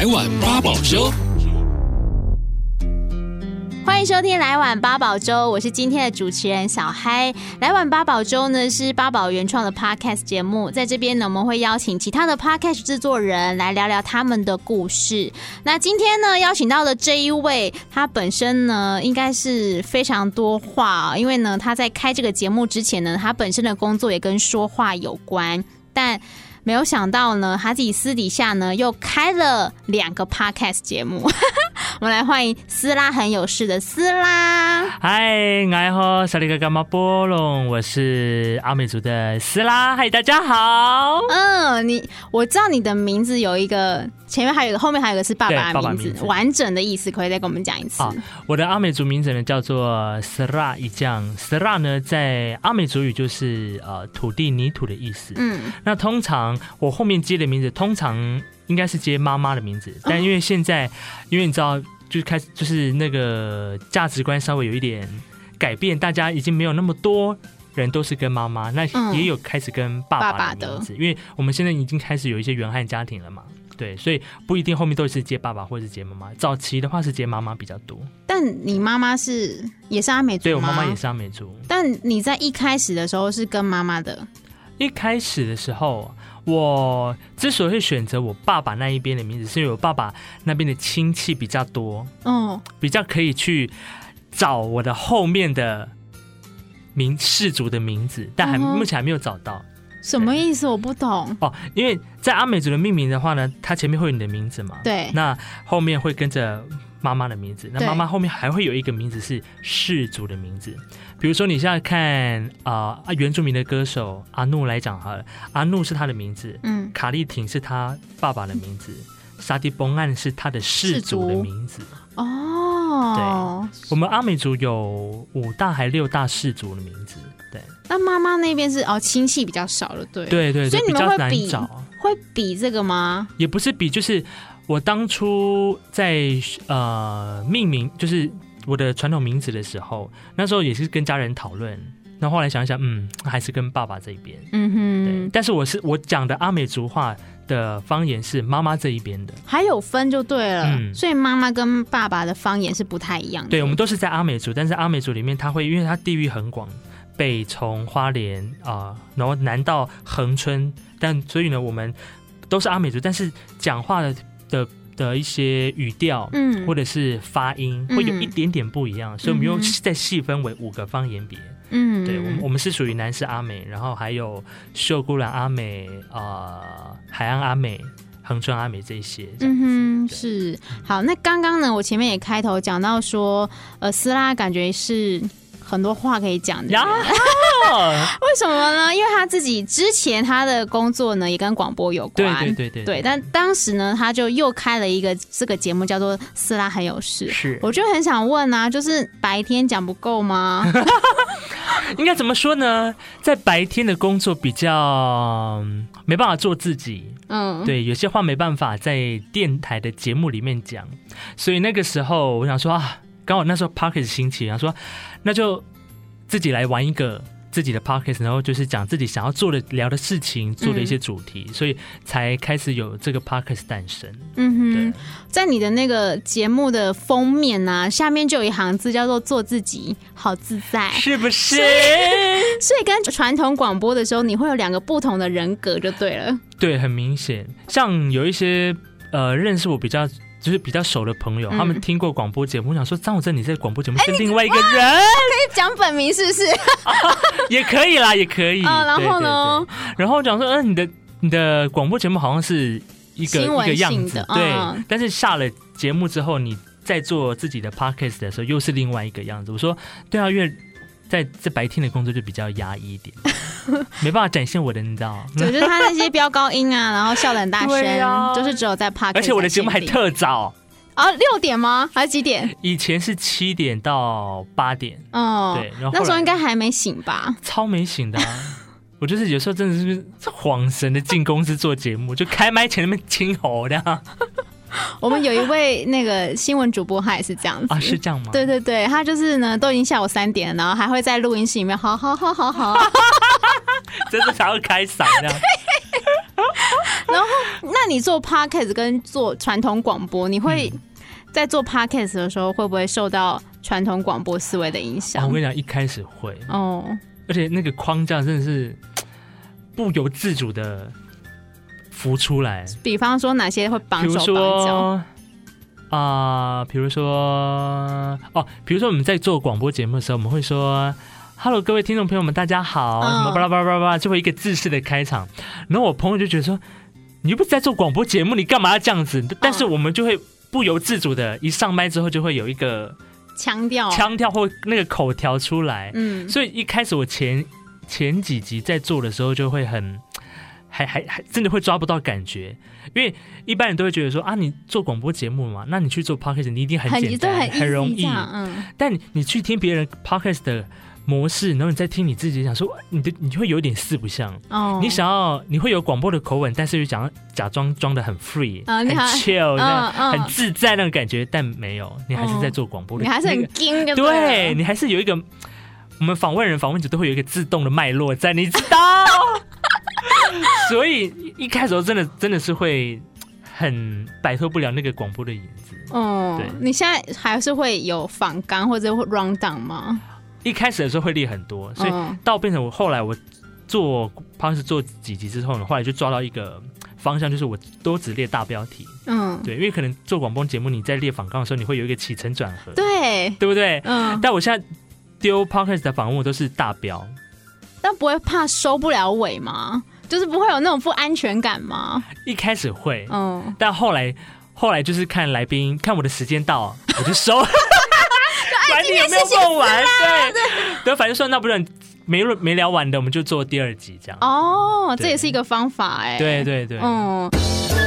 来碗八宝粥。欢迎收听《来碗八宝粥》，我是今天的主持人小嗨。《来碗八宝粥》呢是八宝原创的 podcast 节目，在这边呢我们会邀请其他的 podcast 制作人来聊聊他们的故事。那今天呢邀请到的这一位，他本身呢应该是非常多话，因为呢他在开这个节目之前呢，他本身的工作也跟说话有关，但没有想到呢，他自己私底下呢又开了两个 podcast 节目。我们来欢迎斯拉很有事的斯拉。嗨，爱好，萨利格伽马波隆，我是阿美族的斯拉。嗨，大家好。嗯，你我知道你的名字有一个前面还有一个，后面还有一个是爸爸的名字，名字完整的意思可以再跟我们讲一次。我的阿美族名字呢叫做斯拉一将，斯拉呢在阿美族语就是呃土地泥土的意思。嗯，那通常我后面接的名字通常。应该是接妈妈的名字，但因为现在，哦、因为你知道，就是开始就是那个价值观稍微有一点改变，大家已经没有那么多人都是跟妈妈，那也有开始跟爸爸的名字，嗯、因为我们现在已经开始有一些原汉家庭了嘛，对，所以不一定后面都是接爸爸或者是接妈妈，早期的话是接妈妈比较多。但你妈妈是也是阿美族？对，我妈妈也是阿美族。但你在一开始的时候是跟妈妈的？一开始的时候。我之所以会选择我爸爸那一边的名字，是因为我爸爸那边的亲戚比较多，嗯，比较可以去找我的后面的名氏族的名字，但还目前还没有找到。什么意思？我不懂。哦，因为在阿美族的命名的话呢，它前面会有你的名字嘛，对，那后面会跟着妈妈的名字，那妈妈后面还会有一个名字是氏族的名字。比如说，你现在看啊啊，原住民的歌手阿怒来讲哈，阿怒是他的名字，嗯，卡利廷是他爸爸的名字，沙迪崩案是他的氏族的名字。哦，对，我们阿美族有五大还六大氏族的名字。对，那妈妈那边是哦，亲戚比较少了，对，对对，所以你们会比会比这个吗？也不是比，就是我当初在呃命名，就是。我的传统名字的时候，那时候也是跟家人讨论。那后，来想一想，嗯，还是跟爸爸这一边。嗯哼。对。但是我是我讲的阿美族话的方言是妈妈这一边的，还有分就对了。嗯。所以妈妈跟爸爸的方言是不太一样的。对，我们都是在阿美族，但是阿美族里面，它会因为它地域很广，北从花莲啊、呃，然后南到恒春，但所以呢，我们都是阿美族，但是讲话的的。的一些语调，嗯，或者是发音，会有一点点不一样，嗯、所以我们又再细分为五个方言别，嗯，对，我们我们是属于南势阿美，然后还有秀姑峦阿美、呃，海岸阿美、恒春阿美这些，嗯哼，是好。那刚刚呢，我前面也开头讲到说，呃，斯拉感觉是。很多话可以讲的，为什么呢？因为他自己之前他的工作呢也跟广播有关，对对对对，对。但当时呢，他就又开了一个这个节目，叫做《斯拉很有事》。是，我就很想问啊，就是白天讲不够吗？应该怎么说呢？在白天的工作比较没办法做自己，嗯，对，有些话没办法在电台的节目里面讲，所以那个时候我想说啊。刚好那时候 Podcast 兴起，然后说那就自己来玩一个自己的 parkas 然后就是讲自己想要做的、聊的事情，做的一些主题，嗯、所以才开始有这个 parkas 诞生。嗯哼，对在你的那个节目的封面呢、啊，下面就有一行字叫做“做自己，好自在”，是不是？所以跟传统广播的时候，你会有两个不同的人格，就对了。对，很明显，像有一些呃认识我比较。就是比较熟的朋友，嗯、他们听过广播节目，我想说张武正，你在广播节目是另外一个人，可以讲本名是不是？啊、也可以啦，也可以。啊、然后呢？然后讲说，嗯、呃，你的你的广播节目好像是一个一个样子，对。嗯、但是下了节目之后，你在做自己的 podcast 的时候，又是另外一个样子。我说，对啊，因为在这白天的工作就比较压抑一点。没办法展现我的，你知道？对，就是他那些飙高音啊，然后笑得很大 声，啊、就是只有在 Podcast，而且我的节目还特早啊，六点吗？还是几点？以前是七点到八点，哦，对。然后，后那时候应该还没醒吧？超没醒的、啊，我就是有时候真的是恍神的进公司做节目，就开麦前那边清喉的。我们有一位那个新闻主播，他也是这样子啊，是这样吗？对对对，他就是呢，都已经下午三点了，然后还会在录音室里面，好好好好好，真的想要开嗓这样。然后，那你做 podcast 跟做传统广播，你会在做 podcast 的时候会不会受到传统广播思维的影响？哦，我跟你讲，一开始会哦，而且那个框架真的是不由自主的浮出来。比方说哪些会绑手绑脚？啊，比如说哦，比如说我们在做广播节目的时候，我们会说。Hello，各位听众朋友们，大家好！什么巴拉巴拉巴拉，就会一个自式的开场。然后我朋友就觉得说，你又不是在做广播节目，你干嘛要这样子？但是我们就会不由自主的，一上麦之后就会有一个腔调，腔调或那个口条出来。嗯，所以一开始我前前几集在做的时候，就会很还还还真的会抓不到感觉，因为一般人都会觉得说啊，你做广播节目嘛，那你去做 podcast，你一定很简单，很，很容易。嗯，但你你去听别人 podcast 的。模式，然后你再听你自己讲说，你的你会有点四不像哦。你想要你会有广播的口吻，但是又想要假装装的很 free，、哦、很 chill，、哦、很自在那种感觉，但没有，你还是在做广播的、哦，你还是很精的、那个。对，你还是有一个，我们访问人访问者都会有一个自动的脉络在，你知道。所以一开始真的真的是会很摆脱不了那个广播的影子。哦，对，你现在还是会有仿纲或者会 run down 吗？一开始的时候会列很多，所以到变成我后来我做 Podcast 做几集之后呢，后来就抓到一个方向，就是我都只列大标题。嗯，对，因为可能做广播节目，你在列访纲的时候，你会有一个起承转合，对，对不对？嗯。但我现在丢 Podcast 的访问我都是大标，但不会怕收不了尾吗？就是不会有那种不安全感吗？一开始会，嗯，但后来后来就是看来宾，看我的时间到，我就收。反正有没有做完？对对，反正说那不然没没聊完的，我们就做第二集这样。哦，这也是一个方法哎。对对对，嗯，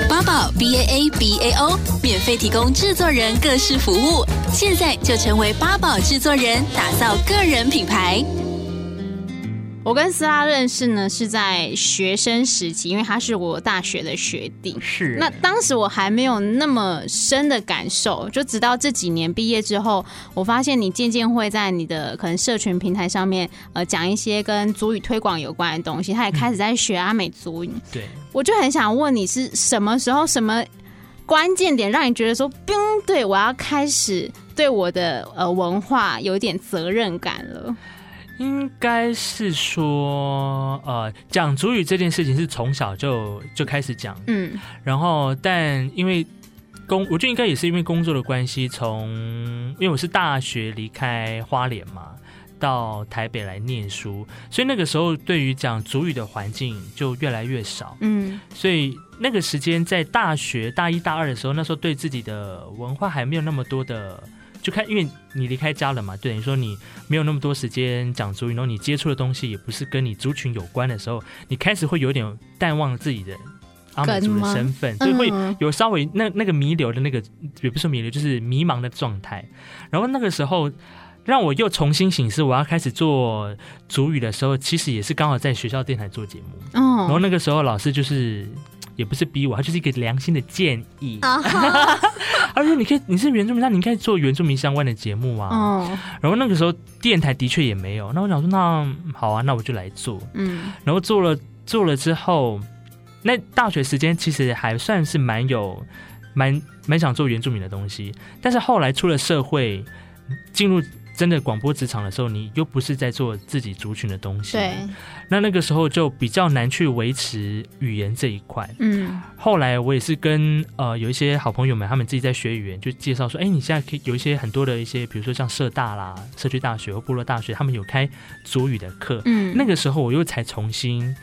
八宝 B A A B A O 免费提供制作人各式服务，现在就成为八宝制作人，打造个人品牌。我跟斯拉认识呢，是在学生时期，因为他是我大学的学弟。是。那当时我还没有那么深的感受，就直到这几年毕业之后，我发现你渐渐会在你的可能社群平台上面，呃，讲一些跟足语推广有关的东西。他也开始在学阿美足语。嗯。对。我就很想问你是什么时候、什么关键点，让你觉得说，冰，对我要开始对我的呃文化有点责任感了。应该是说，呃，讲主语这件事情是从小就就开始讲，嗯，然后但因为工，我觉得应该也是因为工作的关系，从因为我是大学离开花莲嘛，到台北来念书，所以那个时候对于讲主语的环境就越来越少，嗯，所以那个时间在大学大一大二的时候，那时候对自己的文化还没有那么多的。就看，因为你离开家了嘛，等于说你没有那么多时间讲族语，然后你接触的东西也不是跟你族群有关的时候，你开始会有点淡忘自己的阿美族的身份，就会有稍微那那个弥留的那个，也不是弥留，就是迷茫的状态。然后那个时候让我又重新醒思，我要开始做主语的时候，其实也是刚好在学校电台做节目，嗯，然后那个时候老师就是。也不是逼我，他就是一个良心的建议。而且你可以，你是原住民，那你应该做原住民相关的节目啊。哦。然后那个时候电台的确也没有，那我想说，那好啊，那我就来做。嗯。然后做了做了之后，那大学时间其实还算是蛮有，蛮蛮想做原住民的东西。但是后来出了社会，进入。真的广播职场的时候，你又不是在做自己族群的东西，对，那那个时候就比较难去维持语言这一块。嗯，后来我也是跟呃有一些好朋友们，他们自己在学语言，就介绍说，哎，你现在可以有一些很多的一些，比如说像社大啦、社区大学或部落大学，他们有开族语的课。嗯，那个时候我又才重新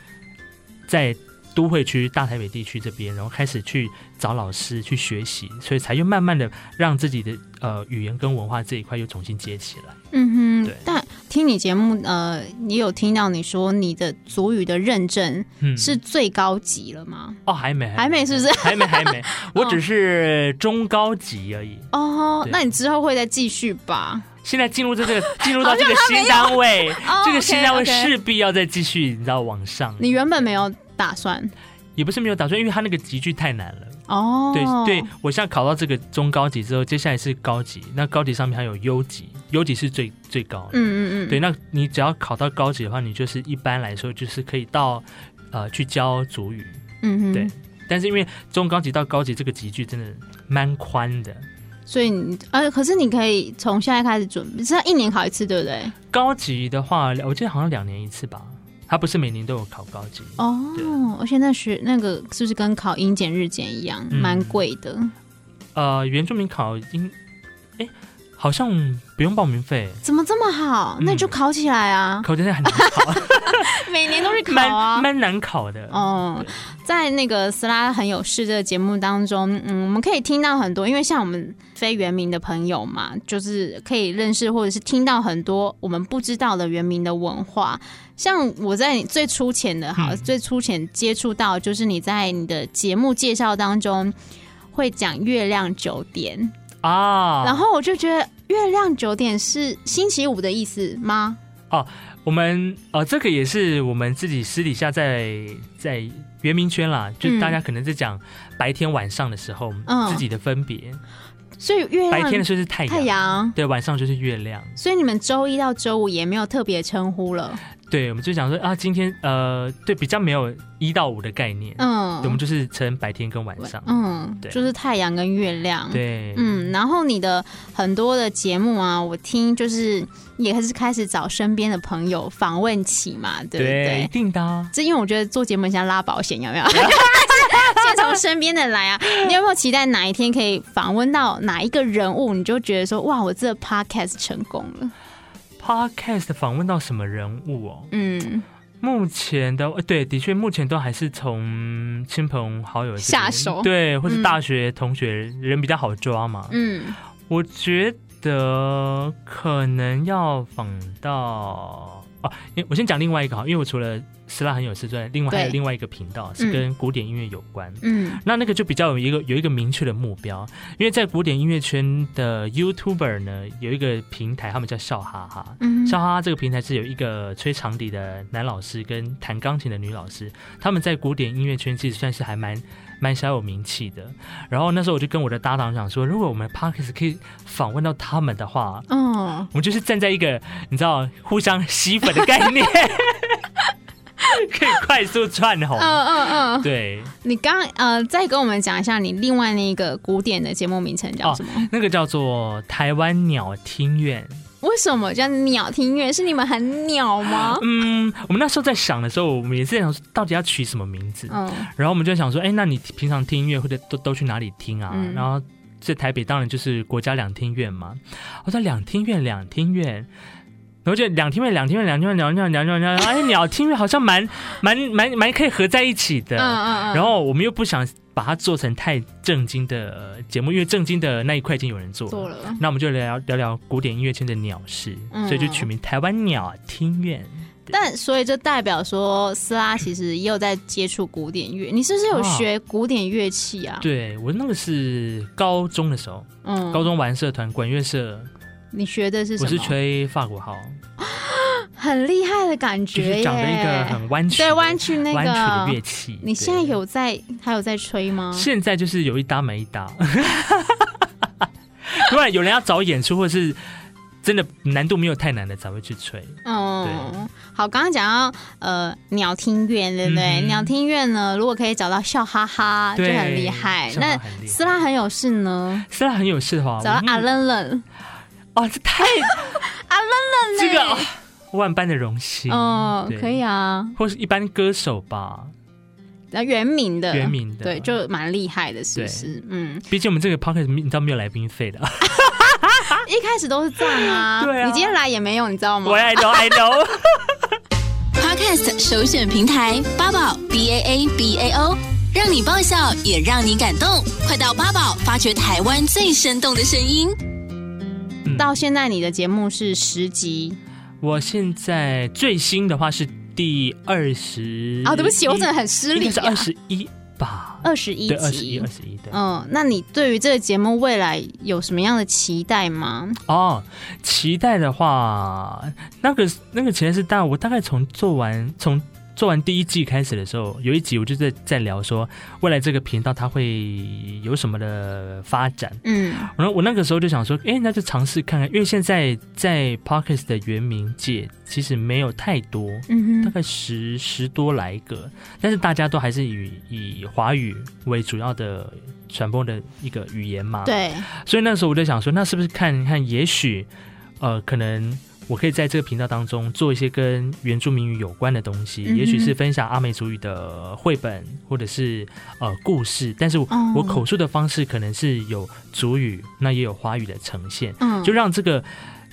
在。都会区大台北地区这边，然后开始去找老师去学习，所以才又慢慢的让自己的呃语言跟文化这一块又重新接起来。嗯哼，对。但听你节目，呃，你有听到你说你的族语的认证是最高级了吗？嗯、哦，还没，还没，是不是？还没，还没，我只是中高级而已。哦，那你之后会再继续吧？现在进入这个 进入到这个新单位，哦、这个新单位势必要再继续，你知道往上。你原本没有。打算也不是没有打算，因为他那个级距太难了。哦，对对，我现在考到这个中高级之后，接下来是高级。那高级上面还有优级，优级是最最高的。嗯嗯嗯。对，那你只要考到高级的话，你就是一般来说就是可以到呃去教主语。嗯嗯。对，但是因为中高级到高级这个级距真的蛮宽的，所以你呃，可是你可以从现在开始准备，是要一年考一次，对不对？高级的话，我记得好像两年一次吧，它不是每年都有考高级哦。而且那学那个是不是跟考英检日检一样，蛮贵的？呃，原住民考英，哎。好像不用报名费，怎么这么好？那你就考起来啊！嗯、考起来很难考，每年都是考啊，蛮难考的。哦，在那个斯拉很有事这个节目当中，嗯，我们可以听到很多，因为像我们非原民的朋友嘛，就是可以认识或者是听到很多我们不知道的原民的文化。像我在你最粗浅的，好，嗯、最粗浅接触到，就是你在你的节目介绍当中会讲月亮九点。啊，然后我就觉得月亮九点是星期五的意思吗？哦，我们呃，这个也是我们自己私底下在在圆明圈啦，就大家可能在讲白天晚上的时候，嗯，自己的分别。所以月亮白天的时候是太阳，太阳，对，晚上就是月亮。所以你们周一到周五也没有特别称呼了。对，我们就讲说啊，今天呃，对，比较没有一到五的概念，嗯，我们就是称白天跟晚上，嗯，对，就是太阳跟月亮，对，嗯，然后你的很多的节目啊，我听就是也是开始找身边的朋友访问起嘛，对不对？对，一定的，这因为我觉得做节目像拉保险，有没有？先从身边的来啊，你有没有期待哪一天可以访问到哪一个人物，你就觉得说哇，我这个 podcast 成功了？Podcast 访问到什么人物哦？嗯，目前的对，的确目前都还是从亲朋好友下手，对，或是大学同学、嗯、人比较好抓嘛。嗯，我觉得可能要访到哦，我先讲另外一个哈，因为我除了。斯拉很有事之外，另外还有另外一个频道是跟古典音乐有关。嗯，那那个就比较有一个有一个明确的目标，因为在古典音乐圈的 YouTuber 呢，有一个平台，他们叫笑哈哈。嗯，笑哈哈这个平台是有一个吹长笛的男老师跟弹钢琴的女老师，他们在古典音乐圈其实算是还蛮蛮小有名气的。然后那时候我就跟我的搭档讲说，如果我们 parkas 可以访问到他们的话，嗯，我们就是站在一个你知道互相吸粉的概念。可以快速窜红，嗯嗯嗯，对。你刚呃，再跟我们讲一下你另外那个古典的节目名称叫什么？哦，那个叫做台湾鸟听院。为什么叫鸟听音乐？是你们很鸟吗？嗯，我们那时候在想的时候，我们也是在想到底要取什么名字。嗯，然后我们就想说，哎，那你平常听音乐或者都都去哪里听啊？嗯，然后在台北当然就是国家两厅院嘛。我说两厅院，两厅院。然后就两厅院，两厅院，两厅院，两厅院，两厅院，两厅院，哎，鸟听院好像蛮蛮蛮蛮可以合在一起的。嗯嗯嗯。然后我们又不想把它做成太正经的节目，因为正经的那一块已经有人做。做了。那我们就聊聊聊古典音乐圈的鸟事，所以就取名台湾鸟听院。但所以就代表说，斯拉其实也有在接触古典乐。你是不是有学古典乐器啊？对，我那个是高中的时候，嗯，高中玩社团管乐社。你学的是什么？我是吹法国号，很厉害的感觉耶！长得一个很弯曲，对弯曲那个弯曲的乐器。你现在有在还有在吹吗？现在就是有一搭没一搭。突然有人要找演出，或是真的难度没有太难的，才会去吹。哦，对好，刚刚讲到呃鸟听院，对不对？嗯、鸟听院呢，如果可以找到笑哈哈，就很厉害。那斯拉很有事呢？斯拉很有事的话，找到阿冷冷。哦，这太 啊冷冷这个、哦、万般的荣幸哦，可以啊，或是一般歌手吧，那原名的原名的，对，就蛮厉害的，是不是？嗯，毕竟我们这个 podcast 你知道没有来宾费的，一开始都是这样啊，对啊，你今天来也没有，你知道吗？我 I know I know。podcast 首选平台八宝 B A A B A O，让你爆笑也让你感动，快到八宝发掘台湾最生动的声音。到现在你的节目是十集，我现在最新的话是第二十啊，对不起，我真的很失礼，是二十一吧，二十一集，二十一，二十一对。嗯，那你对于这个节目未来有什么样的期待吗？哦，期待的话，那个那个其实是大，我大概从做完从。做完第一季开始的时候，有一集我就在在聊说，未来这个频道它会有什么的发展。嗯，然后我那个时候就想说，哎，那就尝试看看，因为现在在 Podcast 的原名界其实没有太多，嗯，大概十十多来个，但是大家都还是以以华语为主要的传播的一个语言嘛。对，所以那时候我就想说，那是不是看看，也许呃，可能。我可以在这个频道当中做一些跟原住民语有关的东西，嗯、也许是分享阿美族语的绘本，或者是呃故事，但是我，口述的方式可能是有族语，那也有华语的呈现，嗯，就让这个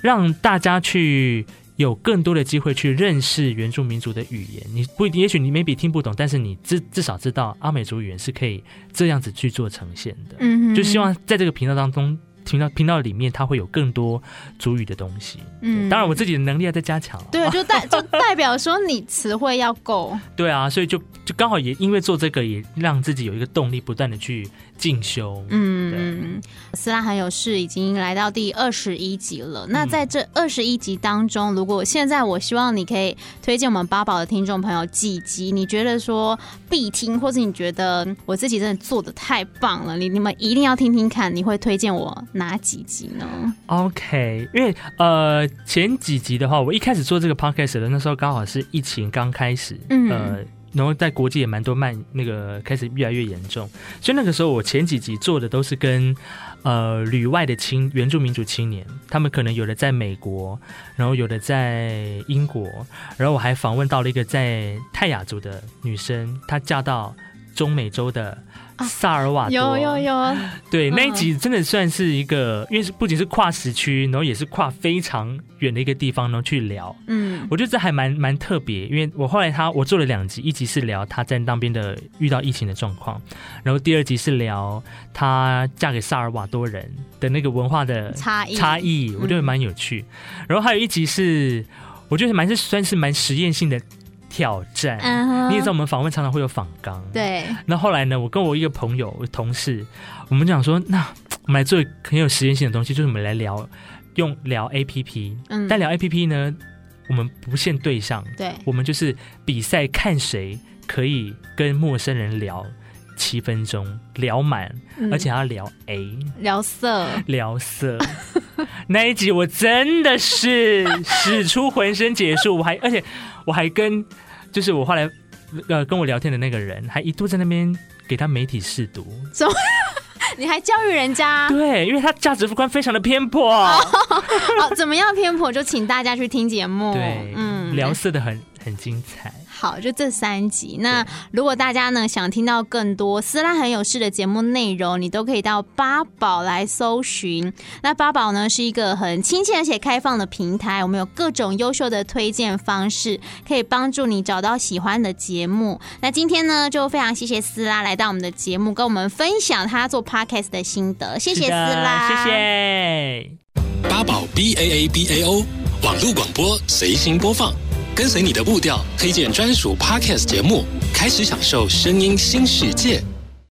让大家去有更多的机会去认识原住民族的语言。你不一定，也许你 maybe 听不懂，但是你至至少知道阿美族语言是可以这样子去做呈现的。嗯，就希望在这个频道当中。频道频道里面，它会有更多主语的东西。嗯，当然我自己的能力要再加强。对，就代就代表说你词汇要够。对啊，所以就就刚好也因为做这个，也让自己有一个动力，不断的去进修。嗯，斯拉很有事已经来到第二十一集了。那在这二十一集当中，如果现在我希望你可以推荐我们八宝的听众朋友几集，你觉得说必听，或是你觉得我自己真的做的太棒了，你你们一定要听听看，你会推荐我哪几集呢？OK，因为呃前几集的话，我一开始做这个 podcast 的那时候刚好是疫情刚开始，嗯、呃，然后在国际也蛮多慢那个开始越来越严重，所以那个时候我前几集做的都是跟呃旅外的青原住民族青年，他们可能有的在美国，然后有的在英国，然后我还访问到了一个在泰雅族的女生，她嫁到中美洲的。萨尔瓦多有有有，对，那一集真的算是一个，因为是不仅是跨时区，然后也是跨非常远的一个地方，然后去聊。嗯，我觉得这还蛮蛮特别，因为我后来他我做了两集，一集是聊他在那边的遇到疫情的状况，然后第二集是聊他嫁给萨尔瓦多人的那个文化的 差异差异，我觉得蛮有趣。然后还有一集是我觉得蛮是算是蛮实验性的。挑战，uh huh. 你也知道我们访问常常会有访纲，对。那后来呢，我跟我一个朋友、同事，我们讲说，那我们来做很有实验性的东西，就是我们来聊用聊 APP，嗯，但聊 APP 呢，我们不限对象，对，我们就是比赛看谁可以跟陌生人聊七分钟，聊满，嗯、而且还要聊 A，聊色，聊色。那一集我真的是 使出浑身解数，我还而且我还跟就是我后来呃跟我聊天的那个人，还一度在那边给他媒体试读，怎么？你还教育人家？对，因为他价值观非常的偏颇。哦，怎么样偏颇？就请大家去听节目。对，嗯，聊色的很很精彩。好，就这三集。那如果大家呢想听到更多斯拉很有事的节目内容，你都可以到八宝来搜寻。那八宝呢是一个很亲切而且开放的平台，我们有各种优秀的推荐方式，可以帮助你找到喜欢的节目。那今天呢就非常谢谢斯拉来到我们的节目，跟我们分享他做 podcast 的心得。谢谢斯拉，谢谢。八宝 B A A B A O 网络广播随心播放。跟随你的步调，推荐专属 Podcast 节目，开始享受声音新世界。